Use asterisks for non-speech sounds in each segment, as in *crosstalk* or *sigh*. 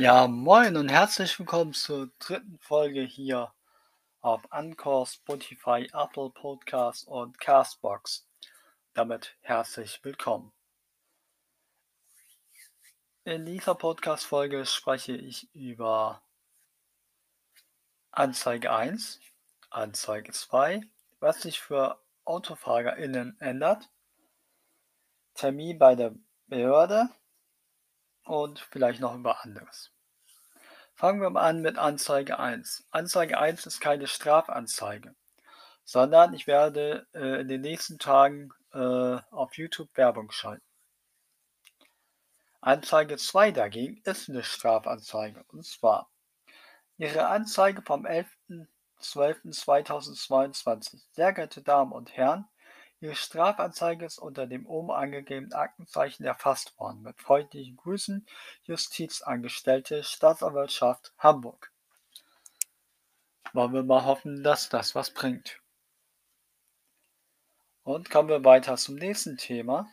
Ja, moin und herzlich willkommen zur dritten Folge hier auf Anchor, Spotify, Apple Podcasts und Castbox. Damit herzlich willkommen. In dieser Podcast-Folge spreche ich über Anzeige 1, Anzeige 2, was sich für AutofahrerInnen ändert, Termin bei der Behörde und vielleicht noch über anderes. Fangen wir mal an mit Anzeige 1. Anzeige 1 ist keine Strafanzeige, sondern ich werde äh, in den nächsten Tagen äh, auf YouTube Werbung schalten. Anzeige 2 dagegen ist eine Strafanzeige. Und zwar Ihre Anzeige vom 11.12.2022. Sehr geehrte Damen und Herren, Ihre Strafanzeige ist unter dem oben angegebenen Aktenzeichen erfasst worden. Mit freundlichen Grüßen, Justizangestellte, Staatsanwaltschaft Hamburg. Wollen wir mal hoffen, dass das was bringt. Und kommen wir weiter zum nächsten Thema.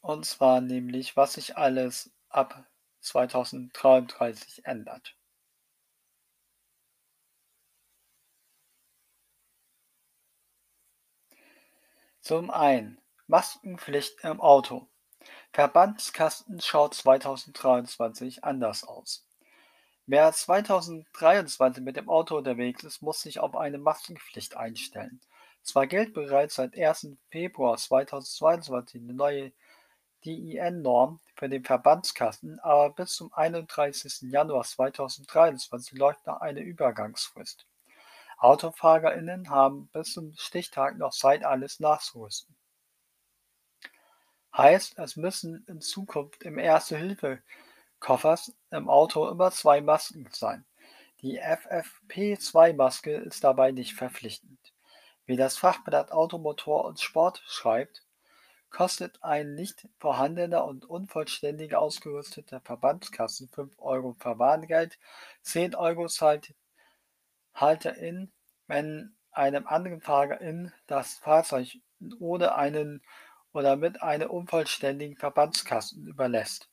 Und zwar nämlich, was sich alles ab 2033 ändert. Zum einen Maskenpflicht im Auto. Verbandskasten schaut 2023 anders aus. Wer 2023 mit dem Auto unterwegs ist, muss sich auf eine Maskenpflicht einstellen. Zwar gilt bereits seit 1. Februar 2022 eine neue DIN-Norm für den Verbandskasten, aber bis zum 31. Januar 2023 läuft noch eine Übergangsfrist. AutofahrerInnen haben bis zum Stichtag noch Zeit, alles nachzurüsten. Heißt, es müssen in Zukunft im Erste-Hilfe-Koffers im Auto immer zwei Masken sein. Die FFP2-Maske ist dabei nicht verpflichtend. Wie das Fachblatt Automotor und Sport schreibt, kostet ein nicht vorhandener und unvollständig ausgerüsteter Verbandskasten 5 Euro Verwarngeld, 10 Euro zahlt Halterin, wenn einem anderen Fahrerin das Fahrzeug ohne einen oder mit einem unvollständigen Verbandskasten überlässt.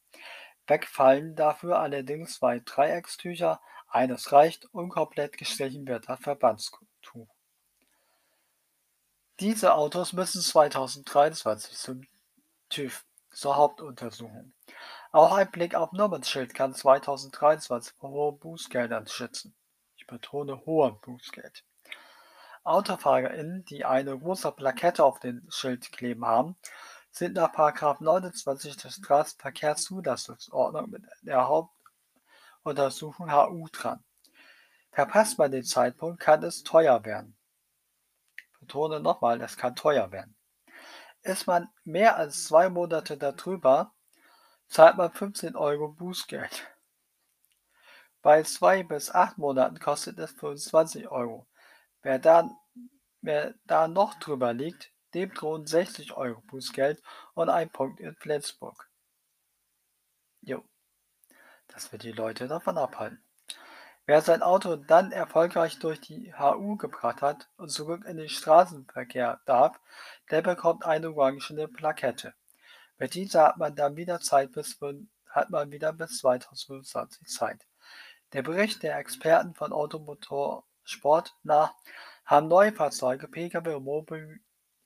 Wegfallen dafür allerdings zwei Dreieckstücher, eines reicht und komplett gestrichen wird das Verbandstuch. Diese Autos müssen 2023 zum TÜV zur Hauptuntersuchung. Auch ein Blick auf Nummernschild kann 2023 vor hohen Bußgeldern schützen. Ich betone hoher Bußgeld. AutofahrerInnen, die eine große Plakette auf dem Schild kleben haben, sind nach 29 der Straßenverkehrszulassungsordnung mit der Hauptuntersuchung HU dran. Verpasst man den Zeitpunkt, kann es teuer werden. Betone nochmal, es kann teuer werden. Ist man mehr als zwei Monate darüber, zahlt man 15 Euro Bußgeld. Bei zwei bis acht Monaten kostet es 25 Euro. Wer da, wer da noch drüber liegt, dem drohen 60 Euro Bußgeld und ein Punkt in Flensburg. Jo, das wird die Leute davon abhalten. Wer sein Auto dann erfolgreich durch die HU gebracht hat und zurück in den Straßenverkehr darf, der bekommt eine orangene Plakette. Mit dieser hat man dann wieder Zeit bis hat man wieder bis 2025 Zeit. Der Bericht der Experten von Automotorsport nach haben neue Fahrzeuge, Pkw und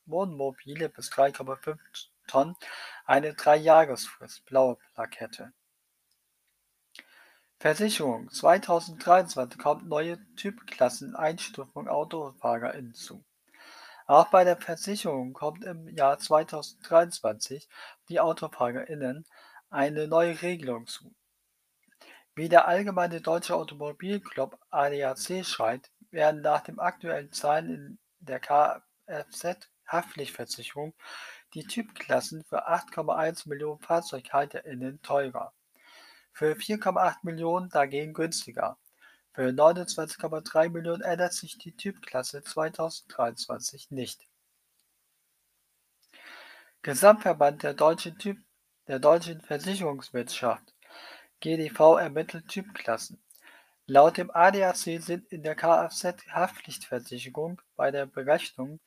Wohnmobile bis 3,5 Tonnen eine Dreijahresfrist (blaue Plakette). Versicherung 2023 kommt neue Typklassen-Einstufung Autofahrer hinzu. Auch bei der Versicherung kommt im Jahr 2023 die AutofahrerInnen eine neue Regelung zu wie der Allgemeine Deutsche Automobilclub (ADAC) schreibt, werden nach den aktuellen Zahlen in der Kfz-Haftpflichtversicherung die Typklassen für 8,1 Millionen FahrzeughalterInnen teurer, für 4,8 Millionen dagegen günstiger. Für 29,3 Millionen ändert sich die Typklasse 2023 nicht. Gesamtverband der deutschen, typ der deutschen Versicherungswirtschaft GdV ermittelt Typklassen. Laut dem ADAC sind in der Kfz-Haftpflichtversicherung bei der Berechnung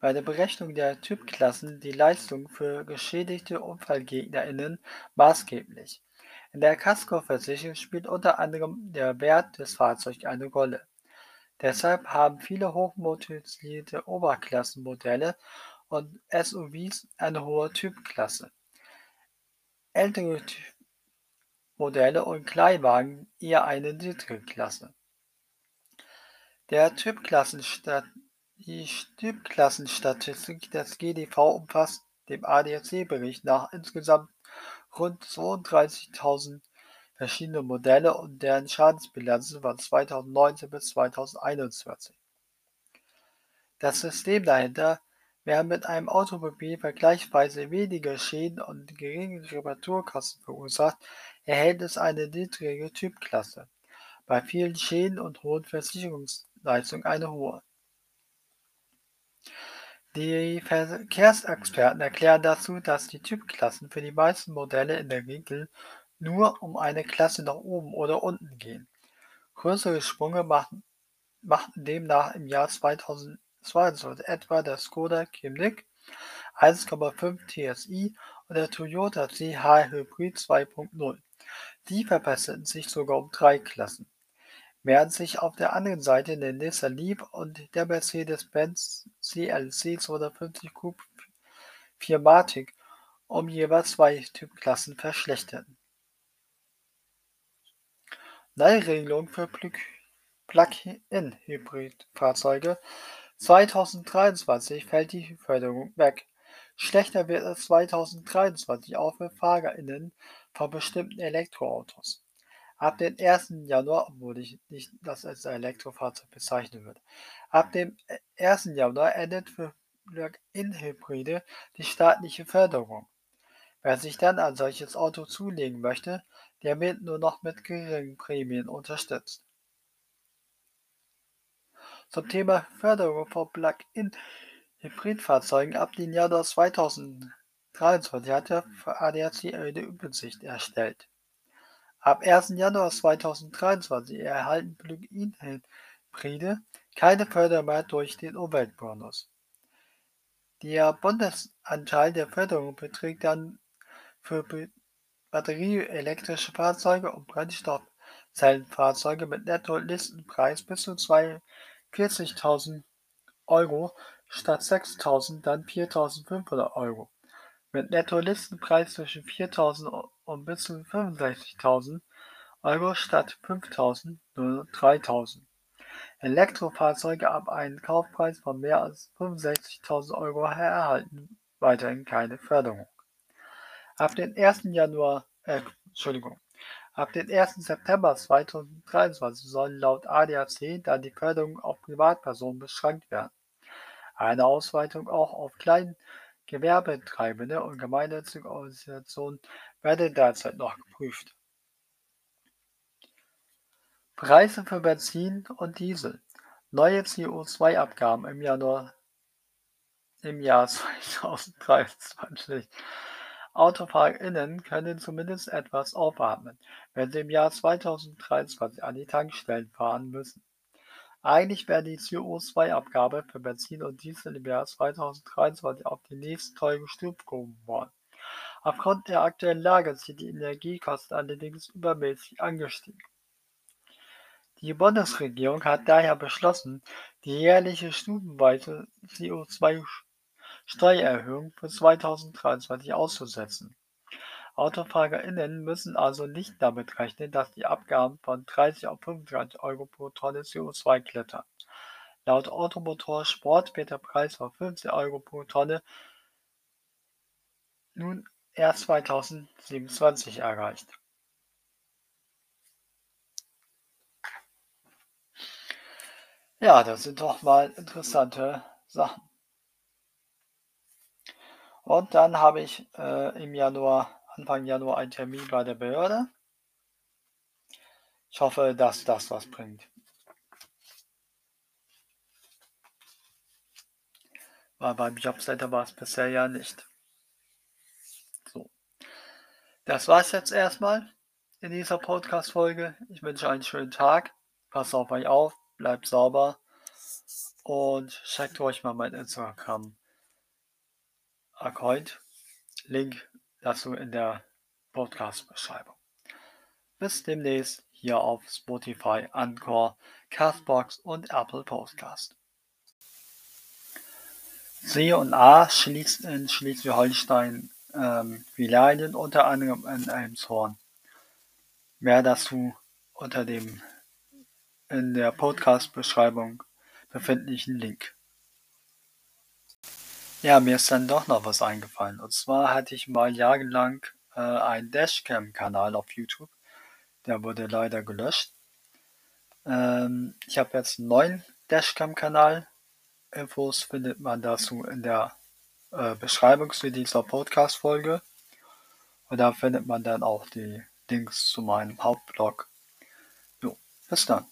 bei der Berechnung der Typklassen die Leistung für geschädigte UnfallgegnerInnen maßgeblich. In der Kaskoversicherung spielt unter anderem der Wert des Fahrzeugs eine Rolle. Deshalb haben viele hochmotorisierte Oberklassenmodelle und SUVs eine hohe Typklasse. Ältere Modelle und Kleinwagen eher eine niedrige Klasse. Der Typklassenstat die Typklassenstatistik des GDV umfasst dem ADAC-Bericht nach insgesamt rund 32.000 verschiedene Modelle und deren Schadensbilanzen von 2019 bis 2021. Das System dahinter, wer mit einem Automobil vergleichsweise wenige Schäden und geringe Reparaturkosten verursacht, erhält es eine niedrige Typklasse, bei vielen Schäden und hohen Versicherungsleistungen eine hohe. Die Verkehrsexperten erklären dazu, dass die Typklassen für die meisten Modelle in der Regel nur um eine Klasse nach oben oder unten gehen. Größere Sprünge machten, machten demnach im Jahr 2022 etwa der Skoda Kamiq 1,5 TSI und der Toyota CH Hybrid 2.0. Die verbesserten sich sogar um drei Klassen während sich auf der anderen Seite der Nissan Leaf und der Mercedes-Benz CLC 250 Coupe 4MATIC um jeweils zwei Typklassen verschlechterten. Neuregelung für Plug-in-Hybridfahrzeuge 2023 fällt die Förderung weg. Schlechter wird es 2023 auch für FahrerInnen von bestimmten Elektroautos. Ab dem 1. Januar, obwohl ich nicht das als Elektrofahrzeug bezeichnen würde, ab dem 1. Januar endet für Plug-in-Hybride die staatliche Förderung. Wer sich dann ein solches Auto zulegen möchte, der wird nur noch mit geringen Prämien unterstützt. Zum Thema Förderung von Plug-in-Hybridfahrzeugen ab dem Januar 2023 hat der ADAC eine Übersicht erstellt. Ab 1. Januar 2023 erhalten Plug-in-Hybride keine Förderung mehr durch den Umweltbonus. Der Bundesanteil der Förderung beträgt dann für batterieelektrische Fahrzeuge und Brennstoffzellenfahrzeuge mit Netto-Listenpreis bis zu 42.000 Euro statt 6.000 dann 4.500 Euro mit Netto-Listenpreis zwischen 4.000 und bis zu 65.000 Euro statt 5.000 nur 3.000. Elektrofahrzeuge ab einem Kaufpreis von mehr als 65.000 Euro erhalten weiterhin keine Förderung. Ab dem 1. Januar, äh, Entschuldigung, ab dem 1. September 2023 sollen laut ADAC dann die Förderung auf Privatpersonen beschränkt werden. Eine Ausweitung auch auf kleinen Gewerbetreibende und gemeinnützige Organisationen werden derzeit noch geprüft. Preise für Benzin und Diesel. Neue CO2-Abgaben im Januar im Jahr *laughs* 2023. AutofahrerInnen können zumindest etwas aufatmen, wenn sie im Jahr 2023 an die Tankstellen fahren müssen. Eigentlich wäre die CO2-Abgabe für Benzin und Diesel im Jahr 2023 auf die nächste Stufe gehoben worden. Aufgrund der aktuellen Lage sind die Energiekosten allerdings übermäßig angestiegen. Die Bundesregierung hat daher beschlossen, die jährliche stufenweise CO2-Steuererhöhung für 2023 auszusetzen. AutofahrerInnen müssen also nicht damit rechnen, dass die Abgaben von 30 auf 35 Euro pro Tonne CO2 klettern. Laut Automotor Sport wird der Preis von 15 Euro pro Tonne nun erst 2027 erreicht. Ja, das sind doch mal interessante Sachen. Und dann habe ich äh, im Januar Anfang Januar einen Termin bei der Behörde. Ich hoffe, dass das was bringt. Weil beim Jobcenter war es bisher ja nicht. So. Das war's jetzt erstmal in dieser Podcast-Folge. Ich wünsche einen schönen Tag. Passt auf euch auf, bleibt sauber und checkt euch mal mein Instagram-Account. Link dazu in der Podcast-Beschreibung. Bis demnächst hier auf Spotify, Anchor, Castbox und Apple Podcast. C und A schließt in Schleswig-Holstein ähm, Filialen, unter anderem in Elmshorn. Mehr dazu unter dem in der Podcast-Beschreibung befindlichen Link. Ja, mir ist dann doch noch was eingefallen. Und zwar hatte ich mal jahrelang äh, einen Dashcam-Kanal auf YouTube. Der wurde leider gelöscht. Ähm, ich habe jetzt einen neuen Dashcam-Kanal. Infos findet man dazu in der äh, Beschreibung zu dieser Podcast-Folge. Und da findet man dann auch die Links zu meinem Hauptblog. Jo, bis dann.